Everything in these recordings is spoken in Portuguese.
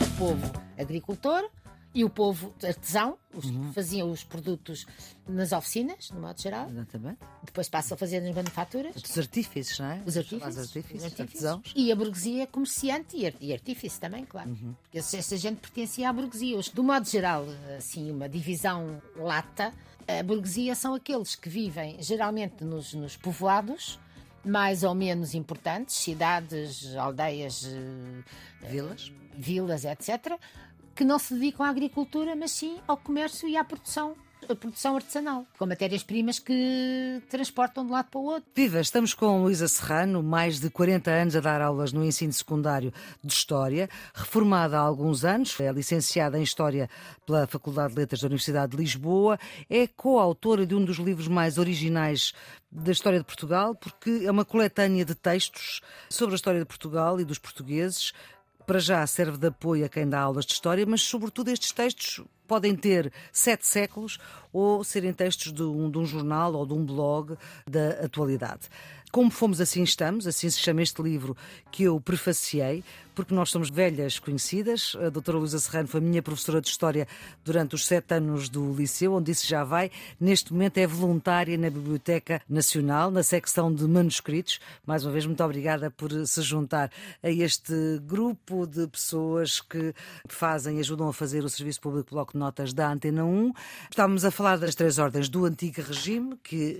O povo agricultor e o povo artesão, os que faziam os produtos nas oficinas, no modo geral. Exatamente. Depois passam a fazer nas manufaturas. Os artífices, não é? Os artífices, Os artífices, os artífices. E a burguesia comerciante e, ar- artífice também, claro. Uhum. Porque essa, gente pertencia à burguesia. Do modo geral, assim, uma divisão lata, a burguesia são aqueles que vivem geralmente nos, nos povoados, mais ou menos importantes, cidades, aldeias, eh, Vilas. vilas, etc., que não se dedicam à agricultura, mas sim ao comércio e à produção, a produção artesanal, com matérias-primas que transportam de um lado para o outro. Viva, estamos com Luísa Serrano, mais de 40 anos a dar aulas no ensino secundário de História, reformada há alguns anos, é licenciada em História pela Faculdade de Letras da Universidade de Lisboa, é coautora de um dos livros mais originais da história de Portugal, porque é uma coletânea de textos sobre a história de Portugal e dos portugueses, para já serve de apoio a quem dá aulas de história, mas sobretudo estes textos podem ter sete séculos ou serem textos de um, de um jornal ou de um blog da atualidade. Como fomos assim estamos, assim se chama este livro que eu prefaciei, porque nós somos velhas conhecidas. A doutora Luísa Serrano foi minha professora de História durante os sete anos do Liceu, onde isso já vai. Neste momento é voluntária na Biblioteca Nacional, na secção de manuscritos. Mais uma vez, muito obrigada por se juntar a este grupo de pessoas que fazem, ajudam a fazer o Serviço Público Bloco de Notas da Antena 1. Estávamos a falar das três ordens do Antigo Regime, que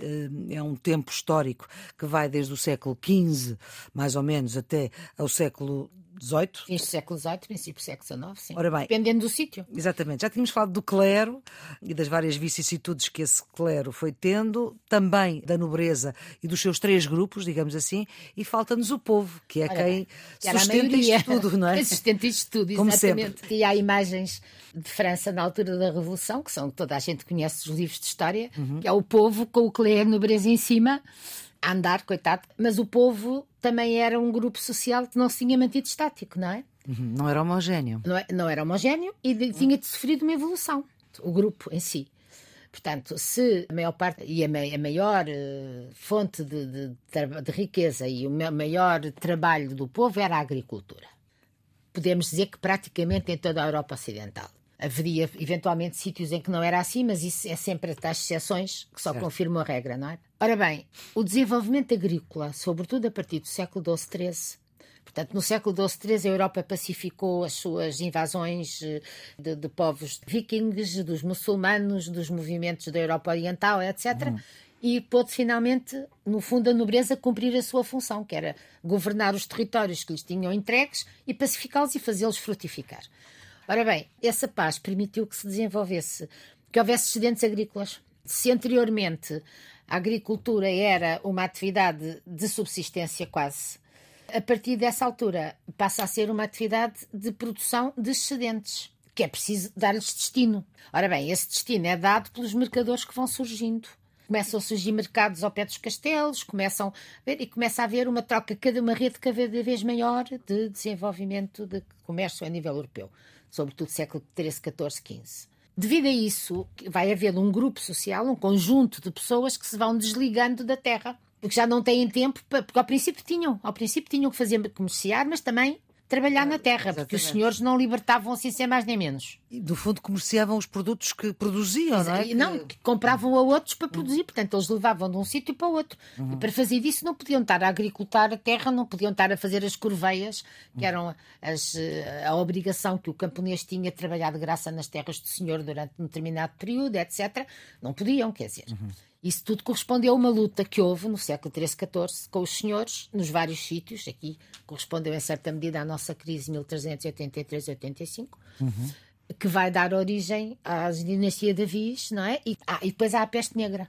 eh, é um tempo histórico que vai desde o século XV, mais ou menos, até ao século XVIII. Fins do século XVIII, princípio do século XIX, sim. Ora bem. Dependendo do sítio. Exatamente. Já tínhamos falado do clero e das várias vicissitudes que esse clero foi tendo, também da nobreza e dos seus três grupos, digamos assim, e falta-nos o povo, que é Olha quem bem, a sustenta isto tudo, não é? Quem sustenta isto tudo, Como exatamente. E há imagens de França na altura da Revolução, que são toda a gente conhece os livros de história, Uhum. que é o povo com o clero nobreza em cima, a andar, coitado. Mas o povo também era um grupo social que não se tinha mantido estático, não é? Uhum, Não era homogéneo. não, é- não era homogéneo e de- tinha de sofrido uma evolução, o grupo em si. Portanto, se a maior parte e a, a maior eh, fonte de, de de riqueza e o ma- maior trabalho do povo era a agricultura, podemos dizer que praticamente em toda a Europa Ocidental. Haveria eventualmente sítios em que não era assim, mas isso é sempre as exceções que só Certo. confirmam a regra, não é? Ora bem, o desenvolvimento agrícola, sobretudo a partir do século XII, XIII, Portanto, no século XII, XIII, a Europa pacificou as suas invasões eh, de, de povos vikings, dos muçulmanos, dos movimentos da Europa Oriental, etc. E pôde finalmente, no fundo, a nobreza cumprir a sua função, que era governar os territórios que lhes tinham entregues e pacificá-los e fazê-los frutificar. Ora bem, essa paz permitiu que se desenvolvesse, que houvesse excedentes agrícolas. Se anteriormente a agricultura era uma atividade de subsistência quase, a partir dessa altura passa a ser uma atividade de produção de excedentes, que é preciso dar-lhes destino. Ora bem, esse destino é dado pelos mercadores que vão surgindo. Começam a surgir mercados ao pé dos castelos, começam ver, e começa a haver uma troca, cada uma rede cada vez maior de desenvolvimento de comércio a nível europeu, sobretudo século XIII, XIV, XV. Devido a isso, vai haver um grupo social, um conjunto de pessoas que se vão desligando da terra, porque já não têm tempo, para- porque ao princípio tinham, ao princípio tinham que fazer comerciar, mas também trabalhar na terra, porque os exatamente. senhores não libertavam assim sem mais nem menos. E, do fundo, comerciavam os produtos que produziam, não é? E não, que compravam a outros para produzir, portanto, eles levavam de um sítio para o outro. E para fazer disso não podiam estar a agricultar a terra, não podiam estar a fazer as corveias, que eram as, eh, a obrigação que o camponês tinha de trabalhar de graça nas terras do senhor durante um determinado período, etc. Não podiam, quer dizer. Isso tudo correspondeu a uma luta que houve no século XIII, XIV com os senhores, nos vários sítios. Aqui correspondeu em certa medida à nossa crise de 1383-85 que vai dar origem à dinastia de Avis, não é? E, ah, e depois há a peste negra.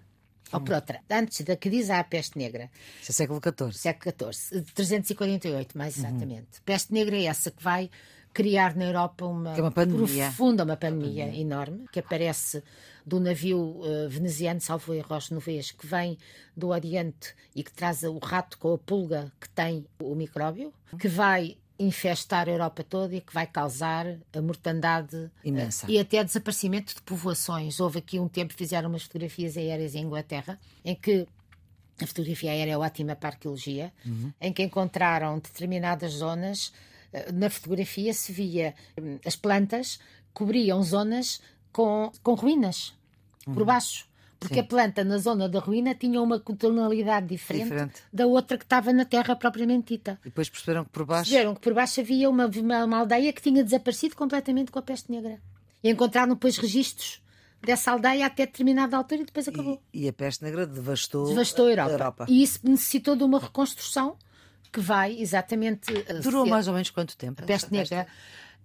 Ou por outra, antes da crise há a peste negra, Isso é século XIV. século XIV, de 348, mais exatamente. Peste negra é essa que vai criar na Europa uma, é uma pandemia. profunda, uma pandemia enorme, que aparece do navio eh, veneziano, salvo erro, aos Novês, que vem do Oriente e que traz o rato com a pulga que tem o micróbio, que vai infestar a Europa toda e que vai causar a mortandade Imensa. e até desaparecimento de povoações. Houve aqui um tempo, fizeram umas fotografias aéreas em Inglaterra, em que a fotografia aérea é ótima para a arqueologia, uhum. em que encontraram determinadas zonas. Eh, na fotografia se via hum, as plantas cobriam zonas com, com ruínas uhum. por baixo. Porque Sim. a planta na zona da ruína tinha uma tonalidade diferente, diferente, da outra que estava na terra propriamente dita. E depois perceberam que por baixo. Perceberam que por baixo havia uma, uma, uma aldeia que tinha desaparecido completamente com a peste negra. E encontraram depois registros dessa aldeia até determinada altura e depois acabou. E, e a peste negra devastou, devastou a, Europa. a Europa. E isso necessitou de uma reconstrução que vai exatamente. Durou mais ou menos quanto tempo? A peste negra.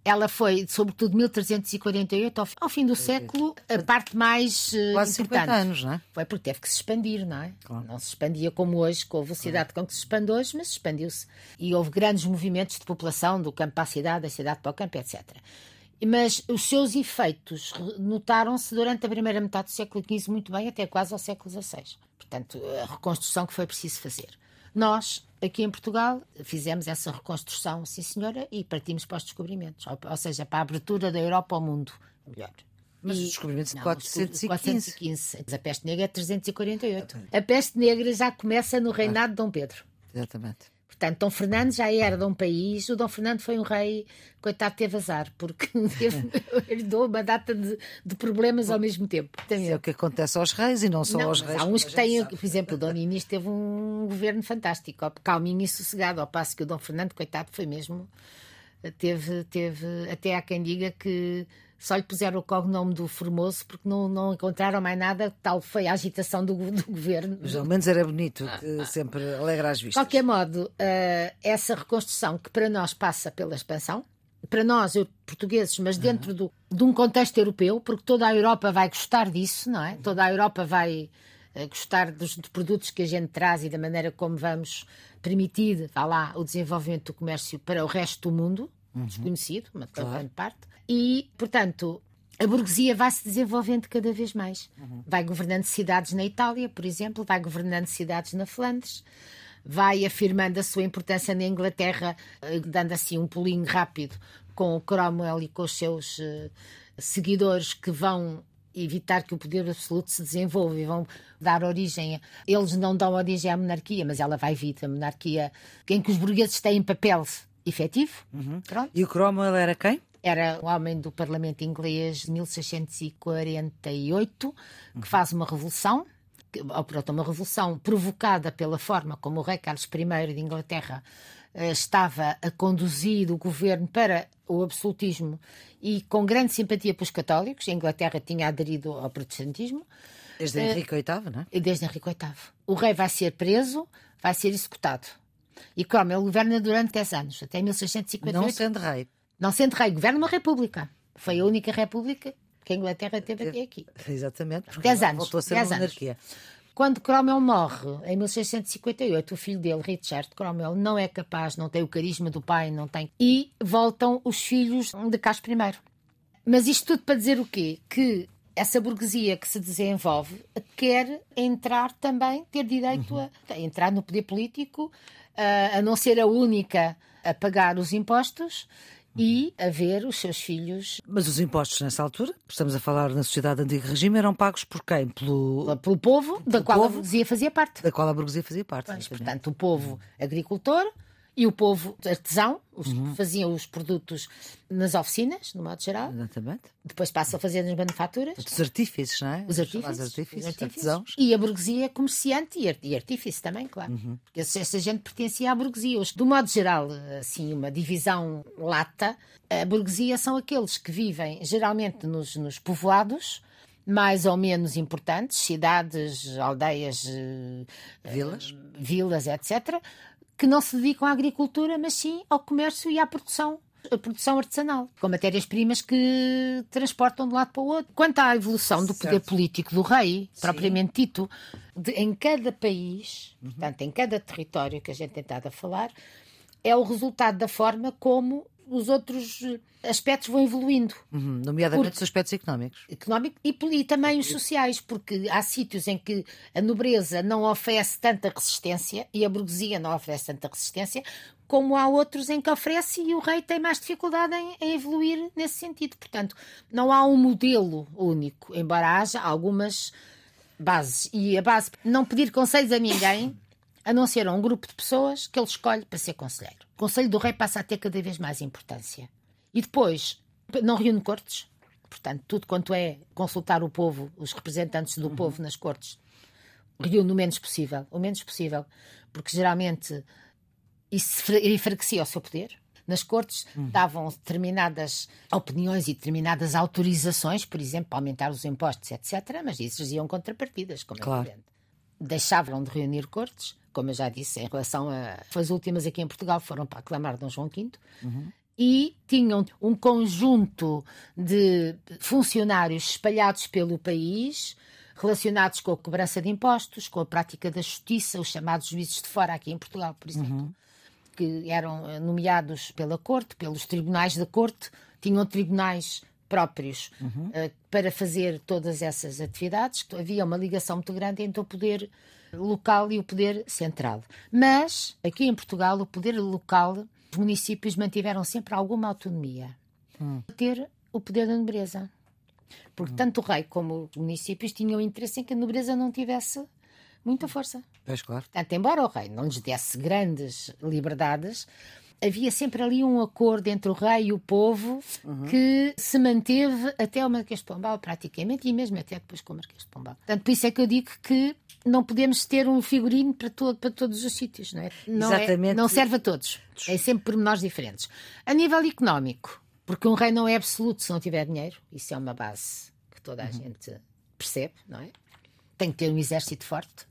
Ela foi, sobretudo, 1348, ao, fim do século, a parte mais uh, Quase importante. 50 anos, não é? Foi porque teve que se expandir, não é? Claro. Não se expandia como hoje, com a velocidade claro. com que se expande hoje, mas expandiu-se. E houve grandes movimentos de população, do campo para a cidade, da cidade para o campo, etc mas os seus efeitos notaram-se durante a primeira metade do século XV muito bem, até quase ao século XVI. Portanto, a reconstrução que foi preciso fazer. Nós, aqui em Portugal, fizemos essa reconstrução, sim senhora, e partimos para os descobrimentos, ou, ou seja, para a abertura da Europa ao mundo. Melhor. Mas e, os descobrimentos de 415. 415. A peste negra é 348. A peste negra já começa no reinado de Dom Pedro. Exatamente. Portanto, Dom Fernando já era de um país, o Dom Fernando foi um rei, coitado, teve azar, porque herdou uma data de, de problemas ao mesmo tempo. Também. É o que acontece aos reis e não só não, aos reis. Há uns que têm, por exemplo, o Dom Inês teve um governo fantástico, calminho e sossegado, ao passo que o Dom Fernando, coitado, foi mesmo. Teve, teve, até há quem diga que só lhe puseram o cognome do Formoso porque não, não encontraram mais nada, tal foi a agitação do, do governo. Mas ao menos era bonito, que sempre alegra as vistas. De qualquer modo, uh, essa reconstrução que para nós passa pela expansão, para nós, portugueses, mas dentro do, de um contexto europeu, porque toda a Europa vai gostar disso, não é? Toda a Europa vai uh, gostar dos, dos produtos que a gente traz e da maneira como vamos permitir, vá lá, o desenvolvimento do comércio para o resto do mundo, uhum. desconhecido, uma claro. grande parte. E, portanto, a burguesia vai se desenvolvendo cada vez mais. Uhum. Vai governando cidades na Itália, por exemplo, vai governando cidades na Flandres, vai afirmando a sua importância na Inglaterra, eh, dando assim um pulinho rápido com o Cromwell e com os seus uh, seguidores que vão evitar que o poder absoluto se desenvolva e vão dar origem. Eles não dão origem à monarquia, mas ela vai vir. A monarquia em que os burgueses têm papel efetivo. Uhum. E o Cromwell era quem? Era um homem do Parlamento inglês de 1648 que faz uma revolução, ou pronto, uma revolução provocada pela forma como o rei Carlos I de Inglaterra eh, estava a conduzir o governo para o absolutismo e com grande simpatia pelos católicos. A Inglaterra tinha aderido ao protestantismo. Desde eh, Henrique VIII, não é? Desde Henrique VIII. O rei vai ser preso, vai ser executado. E Cromwell governa durante 10 anos, até 1658. Não sendo rei. Não sendo rei, governa uma república. Foi a única república que a Inglaterra teve até aqui. Exatamente. 10 anos. Voltou a ser uma monarquia. Quando Cromwell morre, em 1658, o filho dele, Richard Cromwell, não é capaz, não tem o carisma do pai, não tem. E voltam os filhos de Carlos I. Mas isto tudo para dizer o quê? Que essa burguesia que se desenvolve quer entrar também, ter direito uhum. a, a, entrar no poder político, a, a não ser a única a pagar os impostos e a ver os seus filhos. Mas os impostos nessa altura, estamos a falar na sociedade antigo regime, eram pagos por quem? Pelo, pelo povo, da qual povo, a burguesia fazia parte. Da qual a burguesia fazia parte. Pois, portanto, o povo agricultor, e o povo artesão, os uhum. faziam os produtos nas oficinas, no modo geral. Exatamente. Depois passa a fazer nas manufaturas. Os artífices, não é? Os artífices. artífices, os artífices. E a burguesia comerciante e artífice também, claro. Uhum. Porque essa gente pertencia à burguesia. Do modo geral, assim, uma divisão lata, a burguesia são aqueles que vivem geralmente nos, nos povoados, mais ou menos importantes, cidades, aldeias, vilas, uh, vilas etc., que não se dedicam à agricultura, mas sim ao comércio e à produção a produção artesanal, com matérias-primas que transportam de um lado para o outro. Quanto à evolução do poder político do rei, Sim. propriamente dito, de, em cada país, uhum. portanto, em cada território que a gente tem estado a falar, é o resultado da forma como os outros aspectos vão evoluindo. Uhum, nomeadamente os aspectos económicos. Económico e, e, também os sociais, porque há sítios em que a nobreza não oferece tanta resistência e a burguesia não oferece tanta resistência, como há outros em que oferece e o rei tem mais dificuldade em, em, evoluir nesse sentido. Portanto, não há um modelo único, embora haja algumas bases. E a base, não pedir conselhos a ninguém, a não ser a um grupo de pessoas que ele escolhe para ser conselheiro. O conselho do rei passa a ter cada vez mais importância. E depois, não reúne cortes. Portanto, tudo quanto é consultar o povo, os representantes do uhum. povo nas cortes, reúne o menos possível. O menos possível. Porque geralmente isso enfraquecia o seu poder. Nas cortes uhum. davam determinadas opiniões e determinadas autorizações, por exemplo, para aumentar os impostos, etc., mas isso iam contrapartidas, como é claro. é evidente. Deixavam de reunir cortes, como eu já disse, em relação a. As últimas aqui em Portugal foram para aclamar Dom João V. Uhum. E tinham um conjunto de funcionários espalhados pelo país, relacionados com a cobrança de impostos, com a prática da justiça, os chamados juízes de fora aqui em Portugal, por exemplo. Uhum que eram eh, nomeados pela Corte, pelos tribunais da Corte, tinham tribunais próprios uhum. uh, para fazer todas essas atividades. Havia uma ligação muito grande entre o poder local e o poder central. Mas, aqui em Portugal, o poder local, os municípios mantiveram sempre alguma autonomia. Uhum. Ter o poder da nobreza. Porque uhum. tanto o rei como os municípios tinham interesse em que a nobreza não tivesse muita força. Pois, claro. Portanto, embora o rei não lhes desse grandes liberdades, havia sempre ali um acordo entre o rei e o povo uhum. que se manteve até o Marquês de Pombal, praticamente, e mesmo até depois com o Marquês de Pombal. Portanto, por isso é que eu digo que não podemos ter um figurino para, todo, para todos os sítios, não é? Não, é, Exatamente. É, não serve a todos. É sempre pormenores diferentes. A nível económico, porque um rei não é absoluto se não tiver dinheiro, isso é uma base que toda a uhum. gente percebe, não é? Tem que ter um exército forte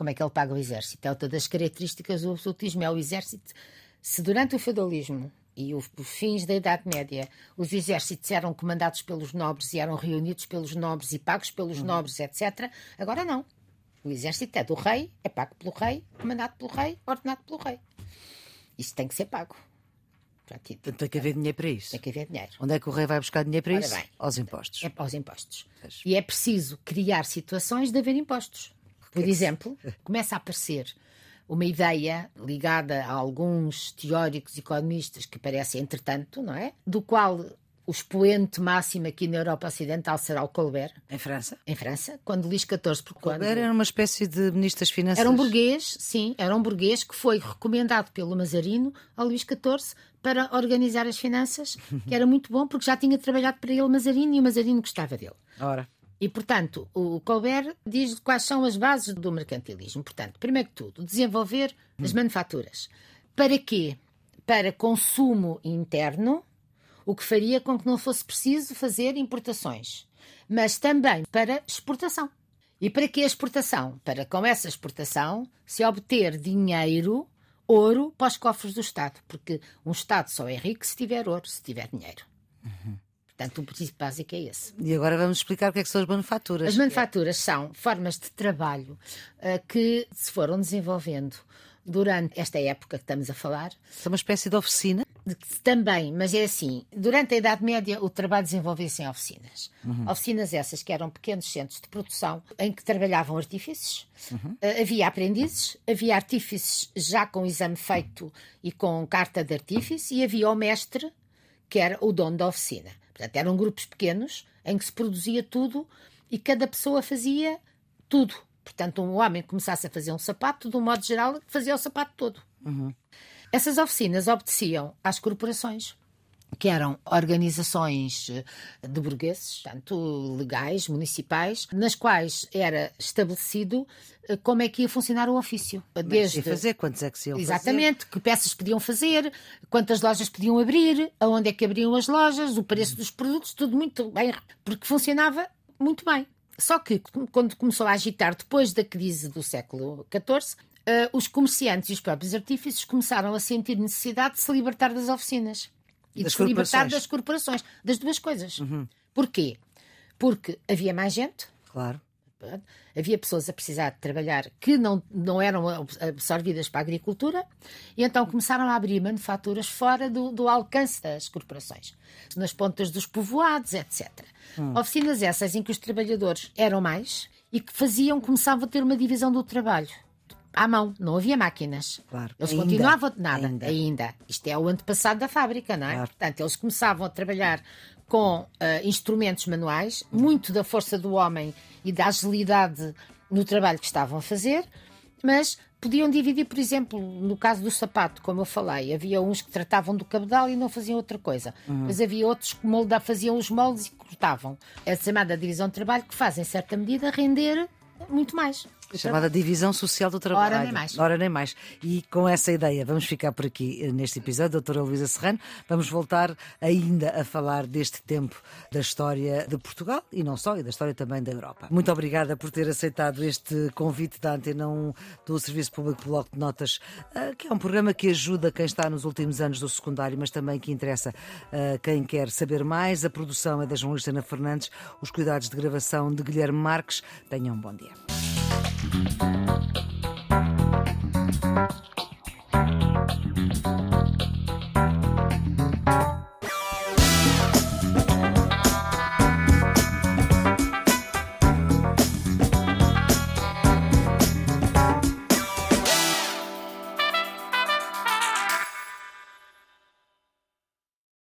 como é que ele paga o exército. É outra das características do absolutismo, é o exército. Se durante o feudalismo e os fins da Idade Média os exércitos eram comandados pelos nobres e eram reunidos pelos nobres e pagos pelos uhum. nobres, etc., agora não. O exército é do rei, é pago pelo rei, comandado pelo rei, ordenado pelo rei. Isso tem que ser pago. Portanto, tem que haver dinheiro para isso. Tem que haver dinheiro. Onde é que o rei vai buscar dinheiro para Ora isso? Bem, aos impostos. É aos impostos. E é preciso criar situações de haver impostos. Por exemplo, começa a aparecer uma ideia ligada a alguns teóricos economistas que parecem, entretanto, não é? Do qual o expoente máximo aqui na Europa Ocidental será o Colbert. Em França? Em França, quando Luís XIV... Porque Colbert quando... era uma espécie de ministro das Finanças. Era um burguês, sim, era um burguês que foi recomendado pelo Mazarino ao Luís XIV para organizar as finanças, que era muito bom porque já tinha trabalhado para ele Mazarino e o Mazarino gostava dele. Ora. E, portanto, o Colbert diz quais são as bases do mercantilismo. Portanto, primeiro que tudo, desenvolver as manufaturas. Para quê? Para consumo interno, o que faria com que não fosse preciso fazer importações, mas também para exportação. E para que a exportação? Para com essa exportação se obter dinheiro, ouro, para os cofres do Estado, porque um Estado só é rico se tiver ouro, se tiver dinheiro. Uhum. Portanto, o princípio básico é esse. E agora vamos explicar o que, é que são as manufaturas. As manufaturas são formas de trabalho uh, que se foram desenvolvendo durante esta época que estamos a falar. É uma espécie de oficina? Também, mas é assim: durante a Idade Média o trabalho desenvolvia-se em oficinas. Uhum. Oficinas essas que eram pequenos centros de produção em que trabalhavam artífices. Uhum. Uh, havia aprendizes, havia artífices já com exame feito e com carta de artífice, e havia o mestre, que era o dono da oficina. Portanto, eram grupos pequenos em que se produzia tudo e cada pessoa fazia tudo. Portanto, um homem começasse a fazer um sapato, de um modo geral, fazia o sapato todo. Uhum. Essas oficinas obedeciam às corporações que eram organizações eh, de burgueses, tanto legais, municipais, nas quais era estabelecido eh, como é que ia funcionar o ofício. Desde fazer, quantos é que se iam Exatamente, fazer? que peças podiam fazer, quantas lojas podiam abrir, aonde é que abriam as lojas, o preço dos produtos, tudo muito bem, porque funcionava muito bem. Só que quando começou a agitar depois da crise do século XIV, Uh, os comerciantes e os próprios artífices começaram a sentir necessidade de se libertar das oficinas e das de se libertar das corporações, das duas coisas. Uhum. Porquê? Porque havia mais gente. Claro. Havia pessoas a precisar de trabalhar que não, não eram absorvidas para a agricultura e então começaram a abrir manufaturas fora do, do alcance das corporações, nas pontas dos povoados, etc. Hum. Oficinas essas em que os trabalhadores eram mais e que faziam, começavam a ter uma divisão do trabalho à mão, não havia máquinas. Claro. Eles Ainda, continuavam nada, ainda. ainda. Isto é o antepassado da fábrica, não é? Claro. Portanto, eles começavam a trabalhar com eh, instrumentos manuais, muito da força do homem e da agilidade no trabalho que estavam a fazer, mas podiam dividir, por exemplo, no caso do sapato, como eu falei, havia uns que tratavam do cabedal e não faziam outra coisa, mas havia outros que molda, faziam os moldes e cortavam. É a chamada divisão de trabalho que faz, em certa medida, render muito mais. Chamada divisão social do trabalho. Ora, nem mais. Ora, nem mais. E com essa ideia, vamos ficar por aqui eh, neste episódio, doutora Luísa Serrano. Vamos voltar ainda a falar deste tempo da história de Portugal e não só, e da história também da Europa. Muito obrigada por ter aceitado este convite da Antena 1 do Serviço Público Bloco de Notas, eh, que é um programa que ajuda quem está nos últimos anos do secundário, mas também que interessa a quem quer saber mais. A produção é da jornalista Ana Fernandes, os cuidados de gravação de Guilherme Marques. Tenham um bom dia. Thank you.